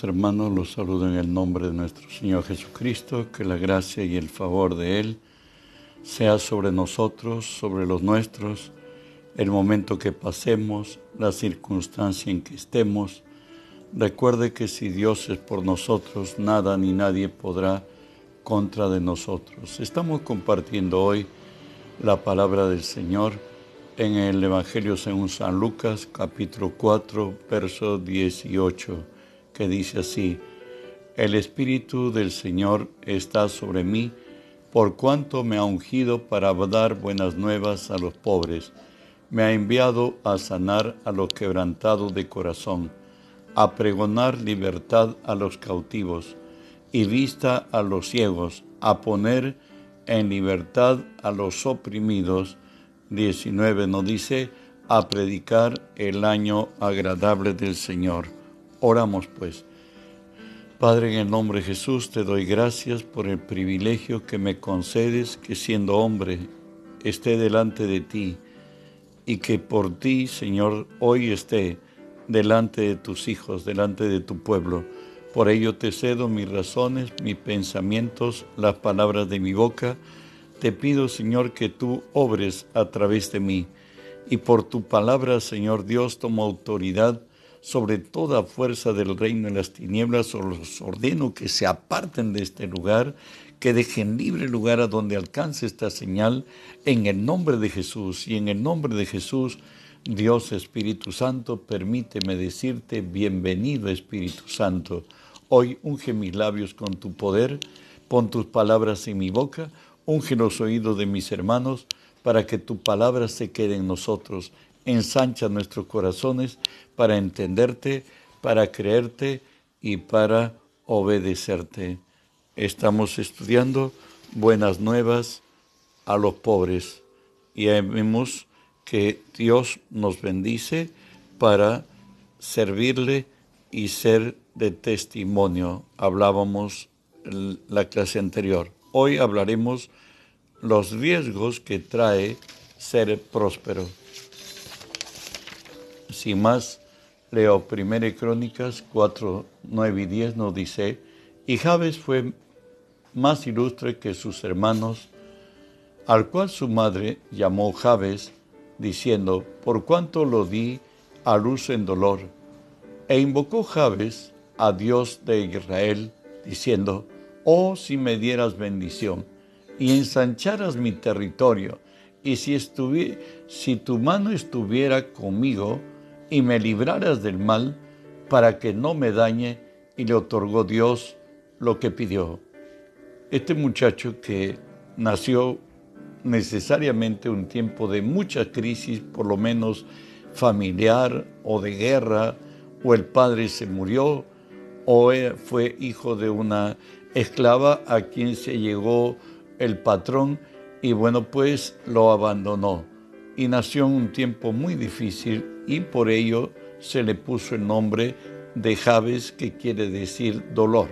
Hermanos, los saludo en el nombre de nuestro Señor Jesucristo, que la gracia y el favor de Él sea sobre nosotros, sobre los nuestros, el momento que pasemos, la circunstancia en que estemos. Recuerde que si Dios es por nosotros, nada ni nadie podrá contra de nosotros. Estamos compartiendo hoy la palabra del Señor en el Evangelio según San Lucas, capítulo 4, verso 18 que dice así, el Espíritu del Señor está sobre mí, por cuanto me ha ungido para dar buenas nuevas a los pobres, me ha enviado a sanar a los quebrantados de corazón, a pregonar libertad a los cautivos y vista a los ciegos, a poner en libertad a los oprimidos. 19 nos dice, a predicar el año agradable del Señor. Oramos pues. Padre, en el nombre de Jesús te doy gracias por el privilegio que me concedes que siendo hombre esté delante de ti y que por ti, Señor, hoy esté delante de tus hijos, delante de tu pueblo. Por ello te cedo mis razones, mis pensamientos, las palabras de mi boca. Te pido, Señor, que tú obres a través de mí. Y por tu palabra, Señor Dios, tomo autoridad sobre toda fuerza del reino de las tinieblas, os ordeno que se aparten de este lugar, que dejen libre lugar a donde alcance esta señal, en el nombre de Jesús y en el nombre de Jesús. Dios Espíritu Santo, permíteme decirte, bienvenido Espíritu Santo. Hoy unge mis labios con tu poder, pon tus palabras en mi boca, unge los oídos de mis hermanos, para que tu palabra se quede en nosotros ensancha nuestros corazones para entenderte, para creerte y para obedecerte. Estamos estudiando buenas nuevas a los pobres y vemos que Dios nos bendice para servirle y ser de testimonio. Hablábamos la clase anterior. Hoy hablaremos los riesgos que trae ser próspero. Sin más, leo 1 Crónicas 4, 9 y 10 nos dice, y Jabes fue más ilustre que sus hermanos, al cual su madre llamó Jabes, diciendo, por cuanto lo di a luz en dolor. E invocó Jabes a Dios de Israel, diciendo, oh si me dieras bendición y ensancharas mi territorio, y si, si tu mano estuviera conmigo, y me libraras del mal para que no me dañe y le otorgó Dios lo que pidió. Este muchacho que nació necesariamente un tiempo de mucha crisis, por lo menos familiar o de guerra, o el padre se murió, o fue hijo de una esclava a quien se llegó el patrón y bueno, pues lo abandonó y nació en un tiempo muy difícil y por ello se le puso el nombre de Jabes, que quiere decir dolor.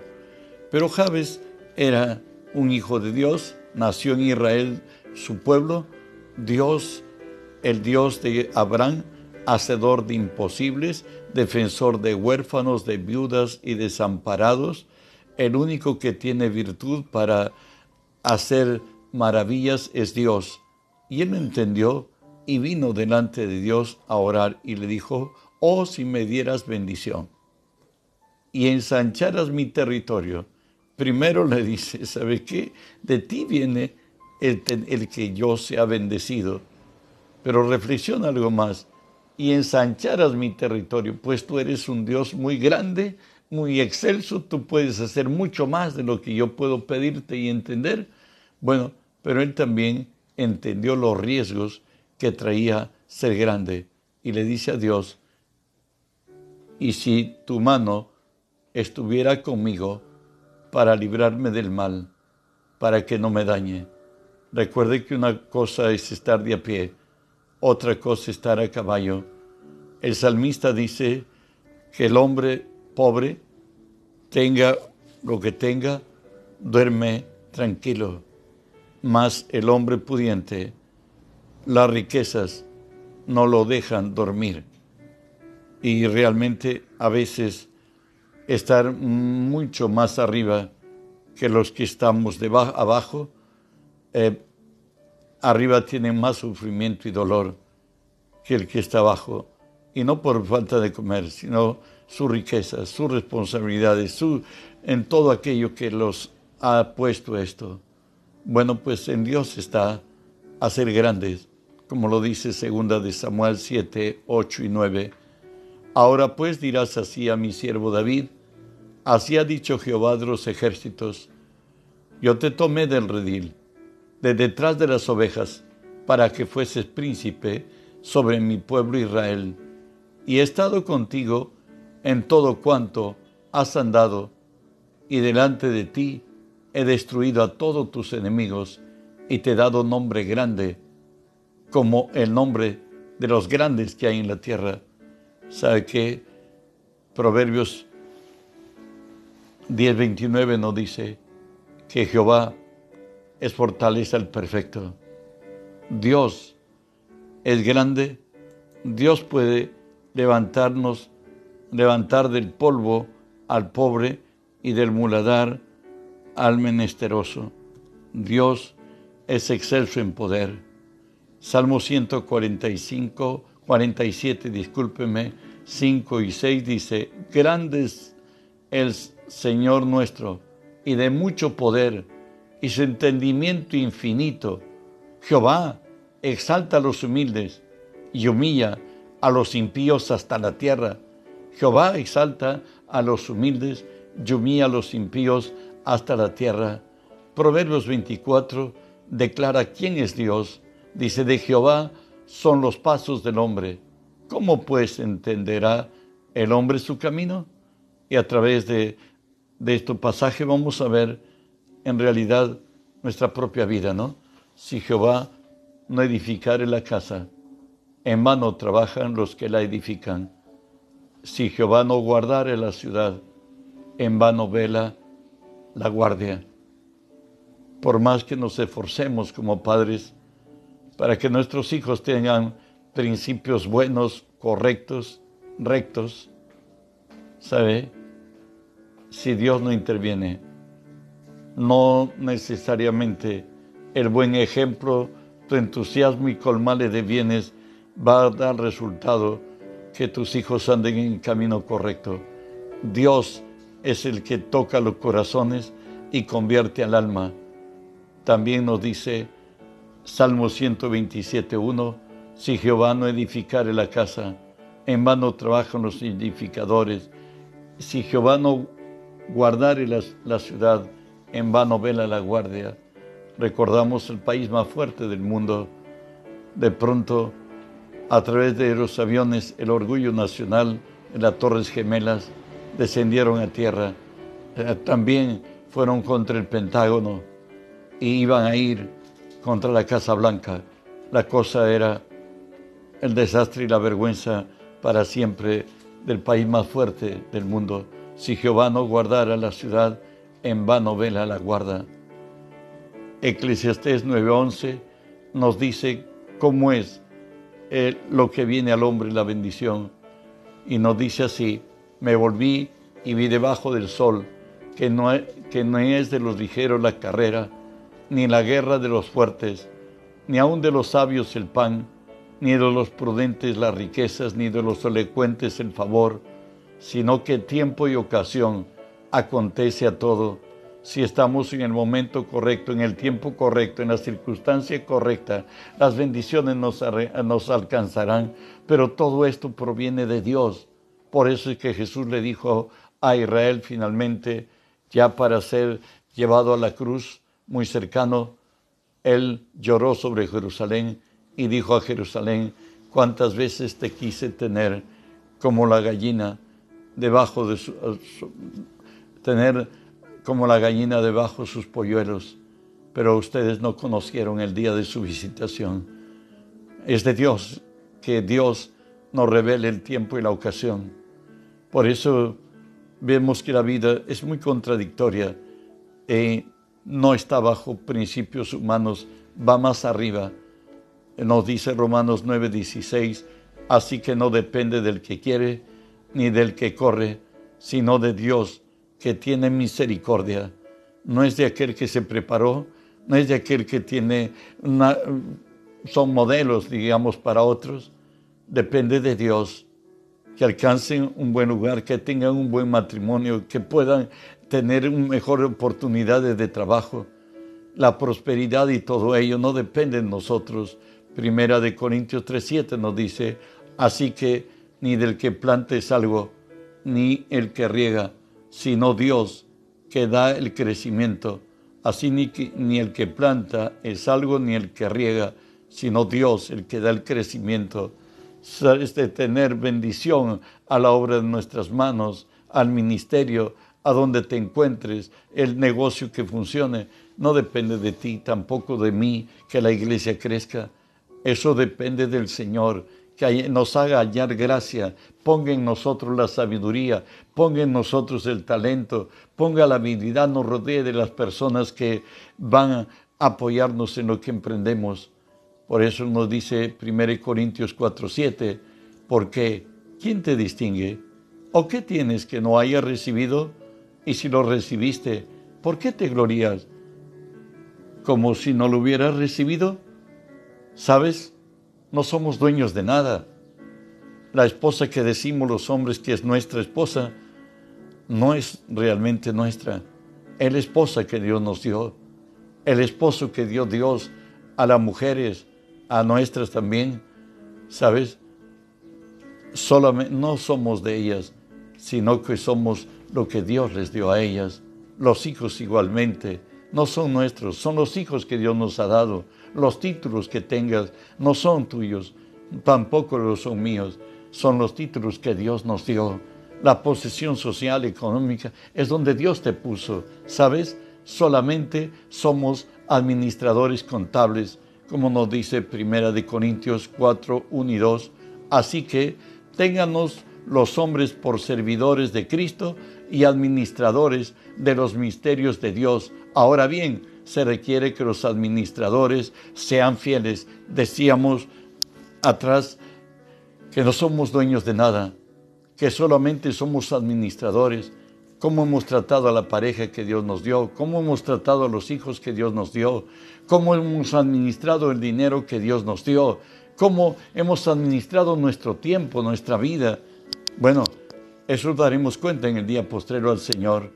Pero Jabes era un hijo de Dios, nació en Israel, su pueblo, Dios, el Dios de Abraham, hacedor de imposibles, defensor de huérfanos, de viudas y desamparados, el único que tiene virtud para hacer maravillas es Dios. Y él entendió y vino delante de Dios a orar y le dijo, oh si me dieras bendición y ensancharas mi territorio. Primero le dice, ¿sabe qué? De ti viene el, el que yo sea bendecido. Pero reflexiona algo más. Y ensancharas mi territorio, pues tú eres un Dios muy grande, muy excelso, tú puedes hacer mucho más de lo que yo puedo pedirte y entender. Bueno, pero él también entendió los riesgos que traía ser grande y le dice a Dios, y si tu mano estuviera conmigo para librarme del mal, para que no me dañe. Recuerde que una cosa es estar de a pie, otra cosa es estar a caballo. El salmista dice que el hombre pobre tenga lo que tenga, duerme tranquilo, mas el hombre pudiente las riquezas no lo dejan dormir. Y realmente a veces estar mucho más arriba que los que estamos debajo, abajo. Eh, arriba tienen más sufrimiento y dolor que el que está abajo. Y no por falta de comer, sino su riqueza, sus responsabilidades, su, en todo aquello que los ha puesto esto. Bueno, pues en Dios está a ser grandes, como lo dice segunda de Samuel 7, 8 y 9. Ahora pues dirás así a mi siervo David, así ha dicho Jehová de los ejércitos, yo te tomé del redil, de detrás de las ovejas, para que fueses príncipe sobre mi pueblo Israel, y he estado contigo en todo cuanto has andado, y delante de ti he destruido a todos tus enemigos, y te he dado nombre grande, como el nombre de los grandes que hay en la tierra. ¿Sabe qué? Proverbios 10:29 nos dice que Jehová es fortaleza el perfecto. Dios es grande, Dios puede levantarnos, levantar del polvo al pobre y del muladar al menesteroso. Dios es excelso en poder. Salmo 145, 47, discúlpeme, 5 y 6 dice, grande es el Señor nuestro y de mucho poder y su entendimiento infinito. Jehová exalta a los humildes y humilla a los impíos hasta la tierra. Jehová exalta a los humildes y humilla a los impíos hasta la tierra. Proverbios 24 declara quién es Dios. Dice, de Jehová son los pasos del hombre. ¿Cómo pues entenderá el hombre su camino? Y a través de, de este pasaje vamos a ver en realidad nuestra propia vida, ¿no? Si Jehová no edificare la casa, en vano trabajan los que la edifican. Si Jehová no guardare la ciudad, en vano vela la guardia. Por más que nos esforcemos como padres para que nuestros hijos tengan principios buenos, correctos, rectos, ¿sabe? Si Dios no interviene, no necesariamente el buen ejemplo, tu entusiasmo y colmale de bienes va a dar resultado que tus hijos anden en camino correcto. Dios es el que toca los corazones y convierte al alma. También nos dice Salmo 127.1, si Jehová no edificare la casa, en vano trabajan los edificadores. Si Jehová no guardare la, la ciudad, en vano vela la guardia. Recordamos el país más fuerte del mundo. De pronto, a través de los aviones, el orgullo nacional en las Torres Gemelas descendieron a tierra. Eh, también fueron contra el Pentágono y iban a ir contra la Casa Blanca. La cosa era el desastre y la vergüenza para siempre del país más fuerte del mundo. Si Jehová no guardara la ciudad, en vano vela la guarda. Eclesiastés 9:11 nos dice cómo es eh, lo que viene al hombre la bendición. Y nos dice así, me volví y vi debajo del sol que no, que no es de los ligeros la carrera, ni la guerra de los fuertes, ni aun de los sabios el pan, ni de los prudentes las riquezas, ni de los elocuentes el favor, sino que tiempo y ocasión acontece a todo. Si estamos en el momento correcto, en el tiempo correcto, en la circunstancia correcta, las bendiciones nos, nos alcanzarán. Pero todo esto proviene de Dios. Por eso es que Jesús le dijo a Israel finalmente, ya para ser llevado a la cruz, muy cercano, él lloró sobre Jerusalén y dijo a Jerusalén, cuántas veces te quise tener como la gallina debajo de su, tener como la gallina debajo de sus polluelos, pero ustedes no conocieron el día de su visitación. Es de Dios que Dios nos revele el tiempo y la ocasión. Por eso vemos que la vida es muy contradictoria y no está bajo principios humanos, va más arriba. Nos dice Romanos 9:16, así que no depende del que quiere ni del que corre, sino de Dios que tiene misericordia. No es de aquel que se preparó, no es de aquel que tiene son modelos, digamos, para otros. Depende de Dios que alcancen un buen lugar, que tengan un buen matrimonio, que puedan tener mejor oportunidad de trabajo. La prosperidad y todo ello no depende de nosotros. Primera de Corintios 3:7 nos dice, así que ni del que plante es algo, ni el que riega, sino Dios que da el crecimiento. Así ni, ni el que planta es algo, ni el que riega, sino Dios el que da el crecimiento. Es de tener bendición a la obra de nuestras manos, al ministerio, a donde te encuentres, el negocio que funcione. No depende de ti, tampoco de mí, que la iglesia crezca. Eso depende del Señor que nos haga hallar gracia, ponga en nosotros la sabiduría, ponga en nosotros el talento, ponga la habilidad, nos rodee de las personas que van a apoyarnos en lo que emprendemos. Por eso nos dice 1 Corintios 4:7, porque ¿quién te distingue? ¿O qué tienes que no hayas recibido? Y si lo recibiste, ¿por qué te glorías? Como si no lo hubieras recibido. ¿Sabes? no somos dueños de nada. La esposa que decimos los hombres que es nuestra esposa, no es realmente nuestra. Es la esposa que Dios nos dio. El esposo que dio Dios a las mujeres, a nuestras también. ¿Sabes? Solamente, no somos de ellas, sino que somos lo que Dios les dio a ellas. Los hijos igualmente no son nuestros, son los hijos que Dios nos ha dado. Los títulos que tengas no son tuyos, tampoco los son míos, son los títulos que Dios nos dio. La posesión social, económica, es donde Dios te puso. ¿Sabes? Solamente somos administradores contables, como nos dice Primera de Corintios 4, 1 y 2. Así que ténganos los hombres por servidores de Cristo y administradores de los misterios de Dios. Ahora bien, se requiere que los administradores sean fieles. Decíamos atrás que no somos dueños de nada, que solamente somos administradores. Cómo hemos tratado a la pareja que Dios nos dio, cómo hemos tratado a los hijos que Dios nos dio, cómo hemos administrado el dinero que Dios nos dio, cómo hemos administrado nuestro tiempo, nuestra vida. Bueno, eso daremos cuenta en el día postrero al Señor.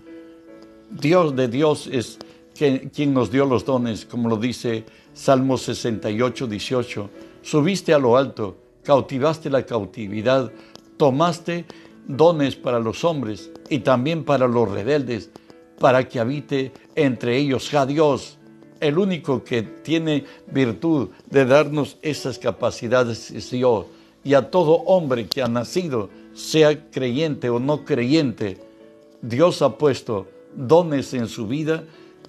Dios de Dios es quien nos dio los dones, como lo dice Salmo 68, 18. Subiste a lo alto, cautivaste la cautividad, tomaste dones para los hombres y también para los rebeldes, para que habite entre ellos ja Dios. El único que tiene virtud de darnos esas capacidades es Dios. Y a todo hombre que ha nacido, sea creyente o no creyente, Dios ha puesto dones en su vida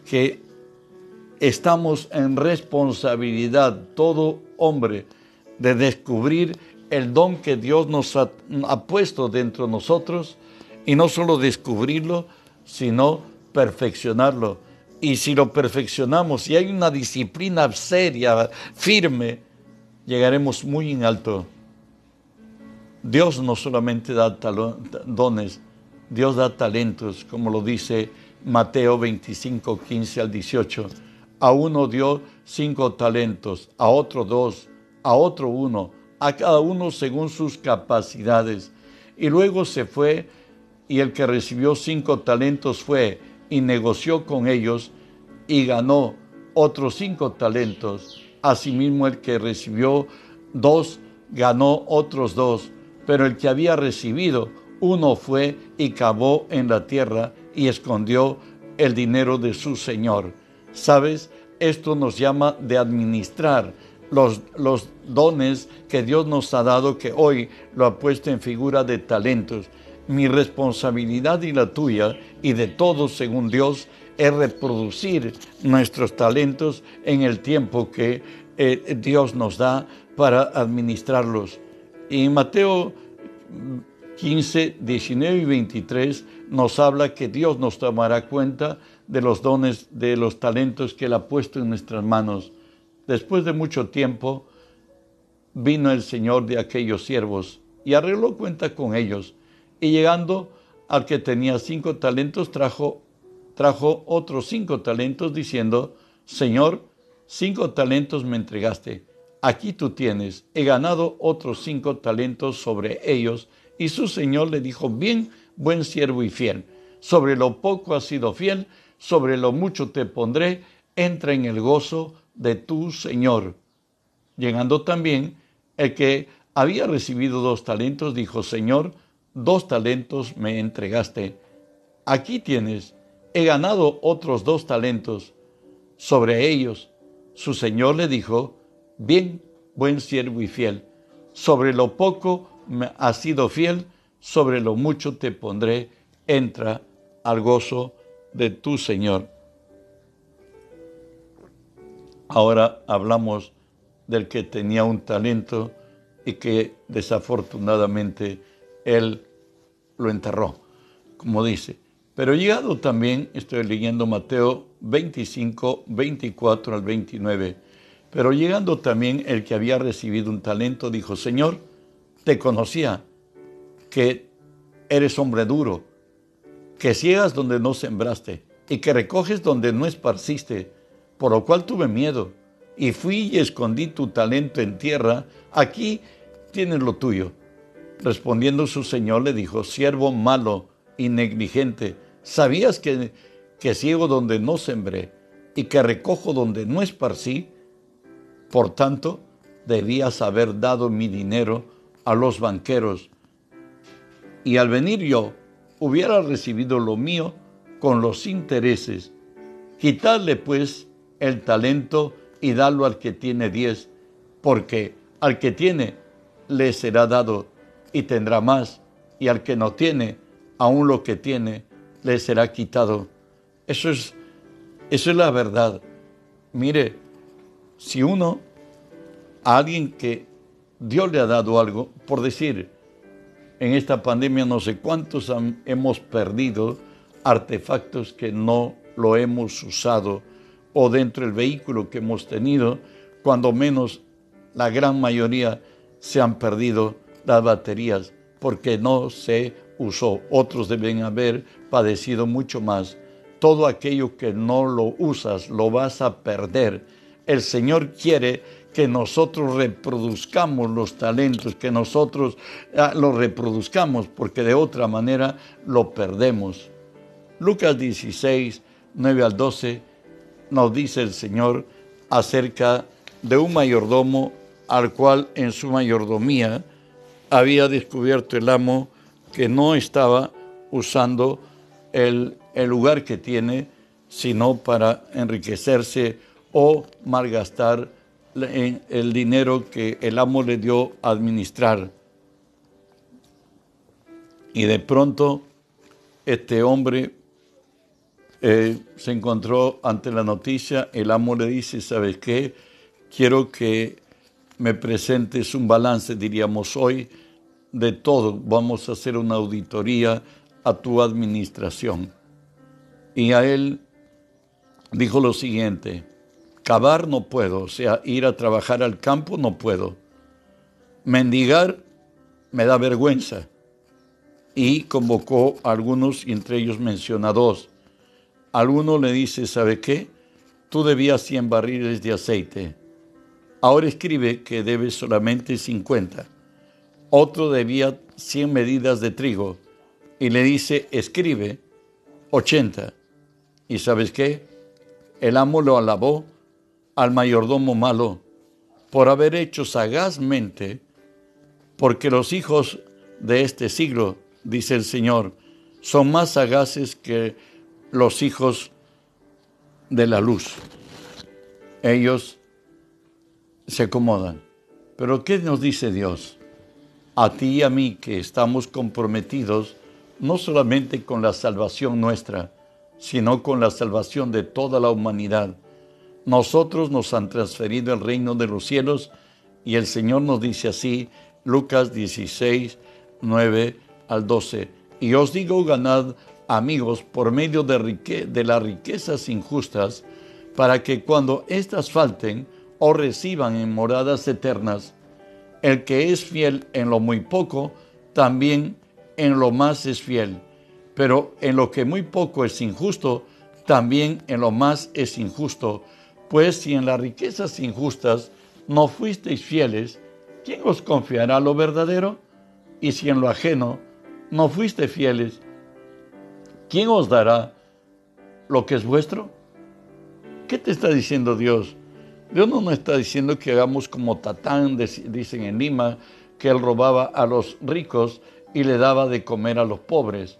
que estamos en responsabilidad, todo hombre, de descubrir el don que Dios nos ha, puesto dentro de nosotros y no solo descubrirlo, sino perfeccionarlo. Y si lo perfeccionamos, si hay una disciplina seria, firme, llegaremos muy en alto. Dios no solamente da dones, Dios da talentos, como lo dice Mateo 25, 15 al 18. A uno dio cinco talentos, a otro dos, a otro uno, a cada uno según sus capacidades. Y luego se fue y el que recibió cinco talentos fue y negoció con ellos y ganó otros cinco talentos. Asimismo el que recibió dos ganó otros dos, pero el que había recibido uno fue y cavó en la tierra y escondió el dinero de su Señor. ¿Sabes? Esto nos llama de administrar los, dones que Dios nos ha dado, que hoy lo ha puesto en figura de talentos. Mi responsabilidad y la tuya y de todos según Dios es reproducir nuestros talentos en el tiempo que eh, Dios nos da para administrarlos. Y Mateo 15, 19 y 23 nos habla que Dios nos tomará cuenta de los dones, de los talentos que Él ha puesto en nuestras manos. Después de mucho tiempo, vino el Señor de aquellos siervos y arregló cuenta con ellos. Y llegando al que tenía cinco talentos trajo, trajo otros cinco talentos diciendo, Señor, cinco talentos me entregaste. Aquí tú tienes, he ganado otros cinco talentos sobre ellos. Y su Señor le dijo, bien, buen siervo y fiel. Sobre lo poco has sido fiel, sobre lo mucho te pondré, entra en el gozo de tu Señor. Llegando también el que había recibido dos talentos, dijo, Señor, dos talentos me entregaste. Aquí tienes, he ganado otros dos talentos. Sobre ellos, su Señor le dijo, bien, buen siervo y fiel, sobre lo poco me has sido fiel, sobre lo mucho te pondré, entra al gozo de tu Señor. Ahora hablamos del que tenía un talento y que desafortunadamente él lo enterró, como dice. Pero llegado también, estoy leyendo Mateo 25, 24 al 29, pero llegando también el que había recibido un talento, dijo, Señor, te conocía, que eres hombre duro, que ciegas donde no sembraste y que recoges donde no esparciste, por lo cual tuve miedo y fui y escondí tu talento en tierra, aquí tienes lo tuyo. Respondiendo su señor le dijo, siervo malo y negligente, ¿sabías que, que ciego donde no sembré y que recojo donde no esparcí? Por tanto, debías haber dado mi dinero a los banqueros, y al venir yo hubiera recibido lo mío con los intereses. Quitadle pues el talento y dalo al que tiene diez, porque al que tiene le será dado y tendrá más, y al que no tiene, aún lo que tiene, le será quitado. Eso es, eso es la verdad. Mire, si uno, a alguien que Dios le ha dado algo, por decir, en esta pandemia no sé cuántos hemos perdido artefactos que no lo hemos usado o dentro del vehículo que hemos tenido, cuando menos la gran mayoría se han perdido las baterías porque no se usó. Otros deben haber padecido mucho más. Todo aquello que no lo usas lo vas a perder. El Señor quiere que nosotros reproduzcamos los talentos, que nosotros ah, los reproduzcamos, porque de otra manera lo perdemos. Lucas 16, 9 al 12 nos dice el Señor acerca de un mayordomo al cual en su mayordomía había descubierto el amo que no estaba usando el, lugar que tiene, sino para enriquecerse o malgastar el dinero que el amo le dio a administrar. Y de pronto este hombre eh, se encontró ante la noticia, el amo le dice, ¿sabes qué? Quiero que me presentes un balance, diríamos hoy, de todo. Vamos a hacer una auditoría a tu administración. Y a él dijo lo siguiente, cavar no puedo, o sea, ir a trabajar al campo no puedo. Mendigar me da vergüenza. Y convocó a algunos y entre ellos menciona dos Alguno le dice, ¿sabe qué? Tú debías 100 barriles de aceite. Ahora escribe que debes solamente 50. Otro debía 100 medidas de trigo y le dice, escribe 80. ¿Y sabes qué? El amo lo alabó al mayordomo malo por haber hecho sagazmente, porque los hijos de este siglo, dice el Señor, son más sagaces que los hijos de la luz. Ellos se acomodan. Pero ¿qué nos dice Dios? A ti y a mí que estamos comprometidos no solamente con la salvación nuestra, sino con la salvación de toda la humanidad. Nosotros nos han transferido el reino de los cielos y el Señor nos dice así, Lucas 16, 9 al 12. Y os digo, ganad amigos, por medio de, de las riquezas injustas, para que cuando éstas falten, o reciban en moradas eternas. El que es fiel en lo muy poco, también en lo más es fiel. Pero en lo que muy poco es injusto, también en lo más es injusto. Pues si en las riquezas injustas no fuisteis fieles, ¿quién os confiará lo verdadero? Y si en lo ajeno no fuiste fieles, ¿quién os dará lo que es vuestro? ¿Qué te está diciendo Dios? Dios no nos está diciendo que hagamos como Tatán, dicen en Lima, que él robaba a los ricos y le daba de comer a los pobres.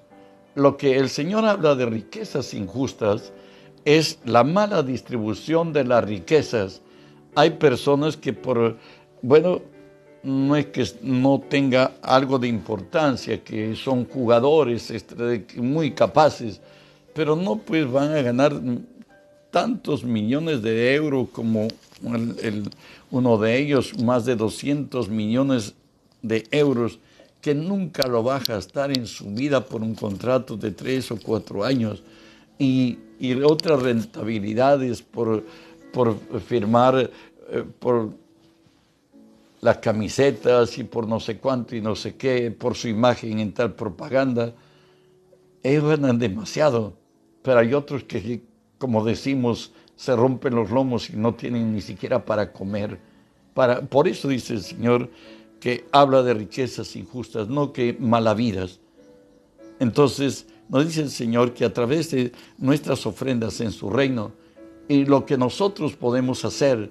Lo que el Señor habla de riquezas injustas es la mala distribución de las riquezas. Hay personas que por, bueno, no es que no tenga algo de importancia, que son jugadores este, muy capaces, pero no pues van a ganar tantos millones de euros como uno de ellos, más de 200 millones de euros, que nunca lo va a gastar en su vida por un contrato de tres o cuatro años, y, otras rentabilidades por, por firmar, eh, por las camisetas y por no sé cuánto y no sé qué, por su imagen en tal propaganda. Ellos ganan demasiado, pero hay otros que, como decimos, se rompen los lomos y no tienen ni siquiera para comer. Para, por eso dice el Señor que habla de riquezas injustas, no que malavidas. Entonces, nos dice el Señor que a través de nuestras ofrendas en su reino y lo que nosotros podemos hacer,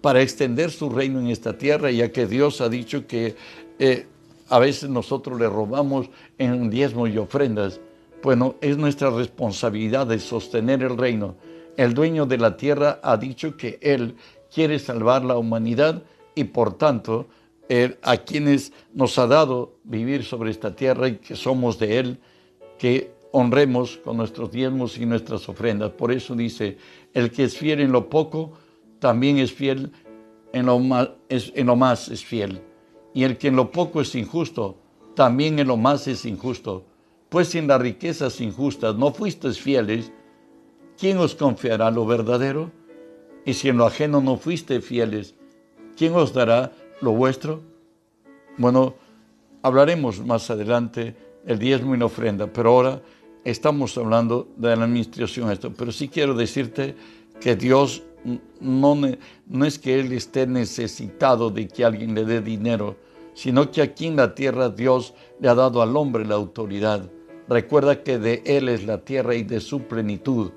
para extender su reino en esta tierra, ya que Dios ha dicho que eh, a veces nosotros le robamos en diezmos y ofrendas. Bueno, es nuestra responsabilidad de sostener el reino. El dueño de la tierra ha dicho que Él quiere salvar la humanidad y por tanto él, a quienes nos ha dado vivir sobre esta tierra y que somos de Él, que honremos con nuestros diezmos y nuestras ofrendas. Por eso dice, el que es fiel en lo poco, también es fiel en lo más, es, fiel. Y el que en lo poco es injusto, también en lo más es injusto. Pues si en las riquezas injustas no fuisteis fieles, ¿quién os confiará lo verdadero? Y si en lo ajeno no fuiste fieles, ¿quién os dará lo vuestro? Bueno, hablaremos más adelante el diezmo y la ofrenda, pero ahora estamos hablando de la administración esto. Pero sí quiero decirte que Dios no, no es que Él esté necesitado de que alguien le dé dinero, sino que aquí en la tierra Dios le ha dado al hombre la autoridad. Recuerda que de Él es la tierra y de su plenitud.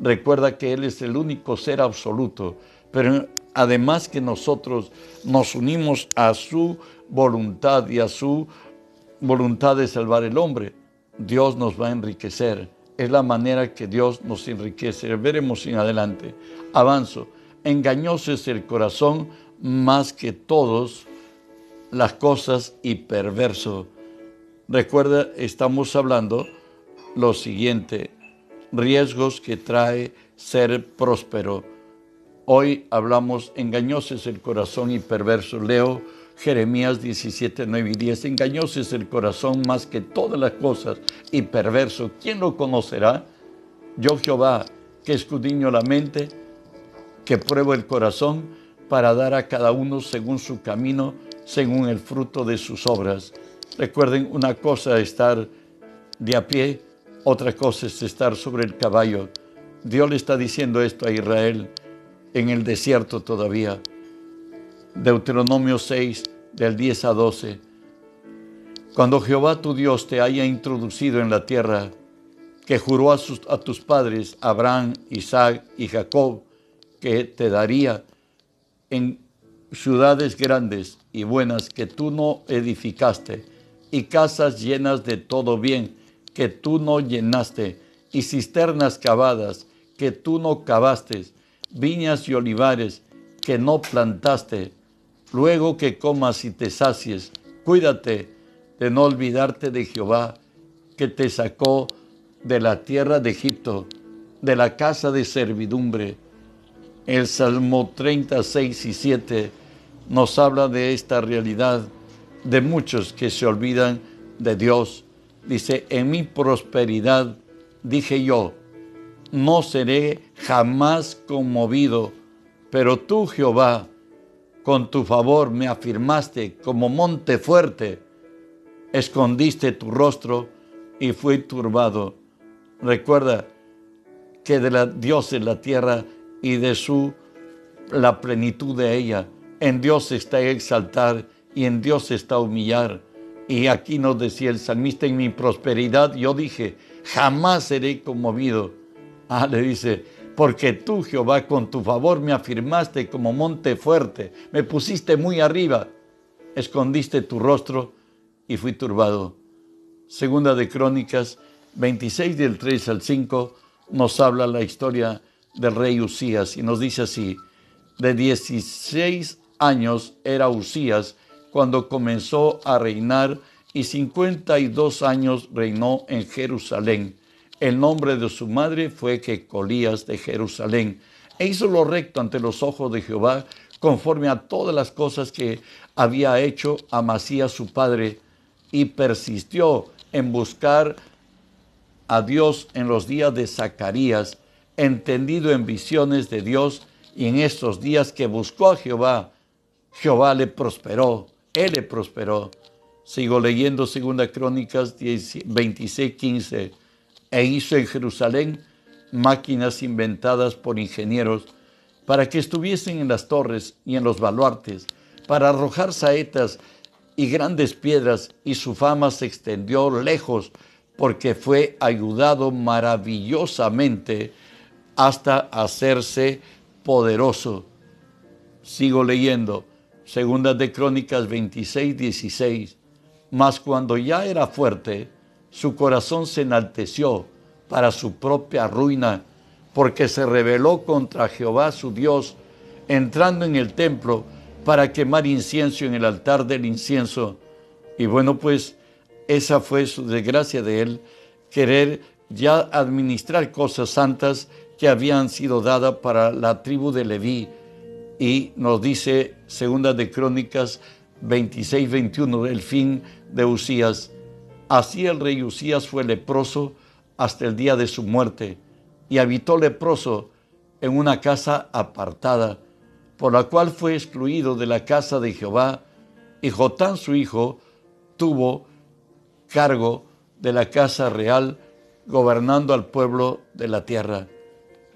Recuerda que Él es el único ser absoluto. Pero además que nosotros nos unimos a su voluntad y a su voluntad de salvar el hombre, Dios nos va a enriquecer es la manera que Dios nos enriquece. Veremos en adelante. Avanzo. Engañoso es el corazón más que todas las cosas y perverso. Recuerda, estamos hablando lo siguiente, riesgos que trae ser próspero. Hoy hablamos engañoso es el corazón y perverso. Leo Jeremías 17, 9 y 10. Engañoso es el corazón más que todas las cosas y perverso. ¿Quién lo conocerá? Yo Jehová, que escudriño la mente, que pruebo el corazón para dar a cada uno según su camino, según el fruto de sus obras. Recuerden, una cosa es estar de a pie, otra cosa es estar sobre el caballo. Dios le está diciendo esto a Israel en el desierto todavía. Deuteronomio 6, del 10 a 12. Cuando Jehová tu Dios te haya introducido en la tierra que juró a, a tus padres, Abraham, Isaac y Jacob, que te daría en ciudades grandes y buenas que tú no edificaste, y casas llenas de todo bien que tú no llenaste, y cisternas cavadas que tú no cavaste, viñas y olivares que no plantaste, Luego que comas y te sacies, cuídate de no olvidarte de Jehová, que te sacó de la tierra de Egipto, de la casa de servidumbre. El Salmo 36 y 7 nos habla de esta realidad de muchos que se olvidan de Dios. Dice, en mi prosperidad dije yo, no seré jamás conmovido, pero tú, Jehová, con tu favor me afirmaste como monte fuerte, escondiste tu rostro y fue turbado. Recuerda que de la Dios es la tierra y de su la plenitud de ella. En Dios está exaltar y en Dios está humillar. Y aquí nos decía el salmista, en mi prosperidad yo dije, jamás seré conmovido. Ah, le dice, porque tú, Jehová, con tu favor me afirmaste como monte fuerte, me pusiste muy arriba, escondiste tu rostro y fui turbado. Segunda de Crónicas 26 del 3 al 5 nos habla la historia del rey Usías y nos dice así, de 16 años era Usías cuando comenzó a reinar y 52 años reinó en Jerusalén. El nombre de su madre fue Jecolías de Jerusalén. E hizo lo recto ante los ojos de Jehová, conforme a todas las cosas que había hecho Amasías su padre, y persistió en buscar a Dios en los días de Zacarías, entendido en visiones de Dios, y en estos días que buscó a Jehová, Jehová le prosperó, él le prosperó. Sigo leyendo 2 Crónicas 26, 15. E hizo en Jerusalén máquinas inventadas por ingenieros para que estuviesen en las torres y en los baluartes, para arrojar saetas y grandes piedras, y su fama se extendió lejos, porque fue ayudado maravillosamente hasta hacerse poderoso. Sigo leyendo, Segunda de Crónicas 26, 16. Mas cuando ya era fuerte, su corazón se enalteció para su propia ruina, porque se rebeló contra Jehová su Dios, entrando en el templo para quemar incienso en el altar del incienso. Y bueno, pues esa fue su desgracia de él, querer ya administrar cosas santas que habían sido dadas para la tribu de Leví. Y nos dice Segunda de Crónicas 26, 21, el fin de Usías. Así el rey Usías fue leproso hasta el día de su muerte y habitó leproso en una casa apartada, por la cual fue excluido de la casa de Jehová, y Jotán su hijo tuvo cargo de la casa real, gobernando al pueblo de la tierra.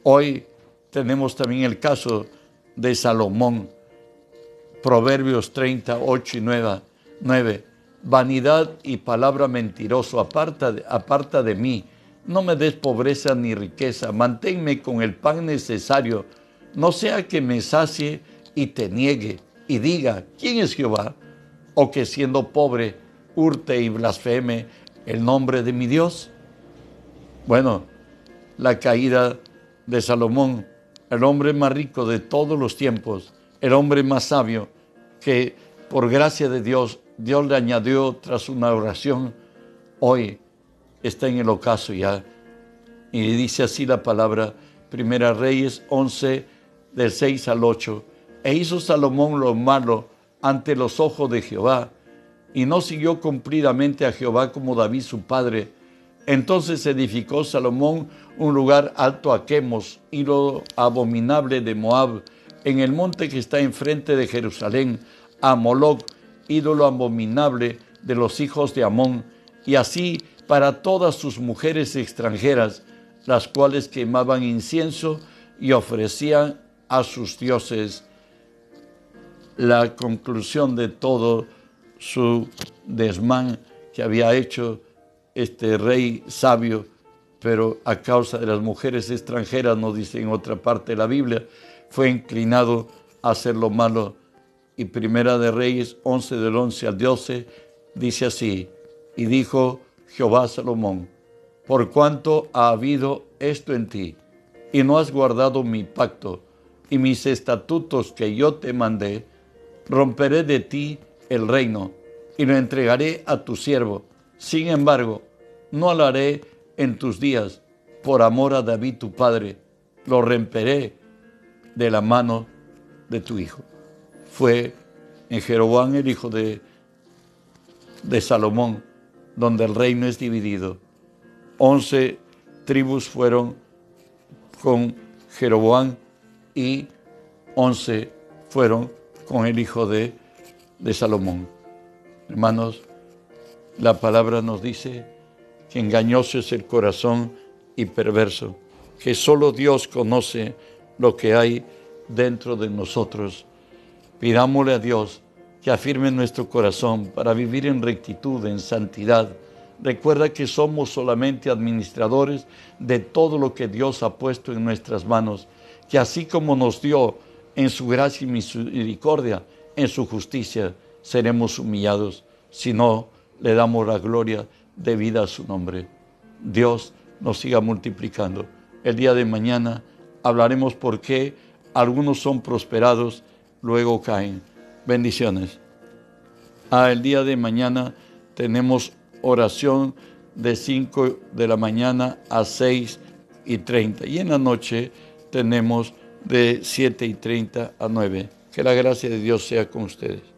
Hoy tenemos también el caso de Salomón, Proverbios 30, 8 y 9. Vanidad y palabra mentiroso, aparta de, aparta de mí. No me des pobreza ni riqueza, manténme con el pan necesario, no sea que me sacie y te niegue y diga, ¿quién es Jehová? O que siendo pobre, hurte y blasfeme el nombre de mi Dios. Bueno, la caída de Salomón, el hombre más rico de todos los tiempos, el hombre más sabio, que por gracia de Dios, Dios le añadió tras una oración, hoy está en el ocaso ya. Y dice así la palabra, Primera Reyes 11, del 6 al 8. E hizo Salomón lo malo ante los ojos de Jehová, y no siguió cumplidamente a Jehová como David su padre. Entonces edificó Salomón un lugar alto a Quemos, y lo abominable de Moab, en el monte que está enfrente de Jerusalén, a Moloch, ídolo abominable de los hijos de Amón, y así para todas sus mujeres extranjeras, las cuales quemaban incienso y ofrecían a sus dioses. La conclusión de todo su desmán que había hecho este rey sabio, pero a causa de las mujeres extranjeras, nos dice en otra parte de la Biblia, fue inclinado a hacer lo malo. Y Primera de Reyes 11 del 11 al 12 dice así, y dijo Jehová Salomón, por cuanto ha habido esto en ti, y no has guardado mi pacto y mis estatutos que yo te mandé, romperé de ti el reino y lo entregaré a tu siervo. Sin embargo, no haré en tus días por amor a David tu padre, lo romperé de la mano de tu hijo. Fue en Jeroboam el hijo de, de Salomón, donde el reino es dividido. Once tribus fueron con Jeroboam y once fueron con el hijo de, de Salomón. Hermanos, la palabra nos dice que engañoso es el corazón y perverso, que solo Dios conoce lo que hay dentro de nosotros. Pidámosle a Dios que afirme nuestro corazón para vivir en rectitud, en santidad. Recuerda que somos solamente administradores de todo lo que Dios ha puesto en nuestras manos, que así como nos dio en su gracia y misericordia, en su justicia, seremos humillados, si no le damos la gloria debida a su nombre. Dios nos siga multiplicando. El día de mañana hablaremos por qué algunos son prosperados, luego caen. Bendiciones. Ah, el día de mañana tenemos oración de 5 de la mañana a 6 y 30. Y en la noche tenemos de 7 y 30 a 9. Que la gracia de Dios sea con ustedes.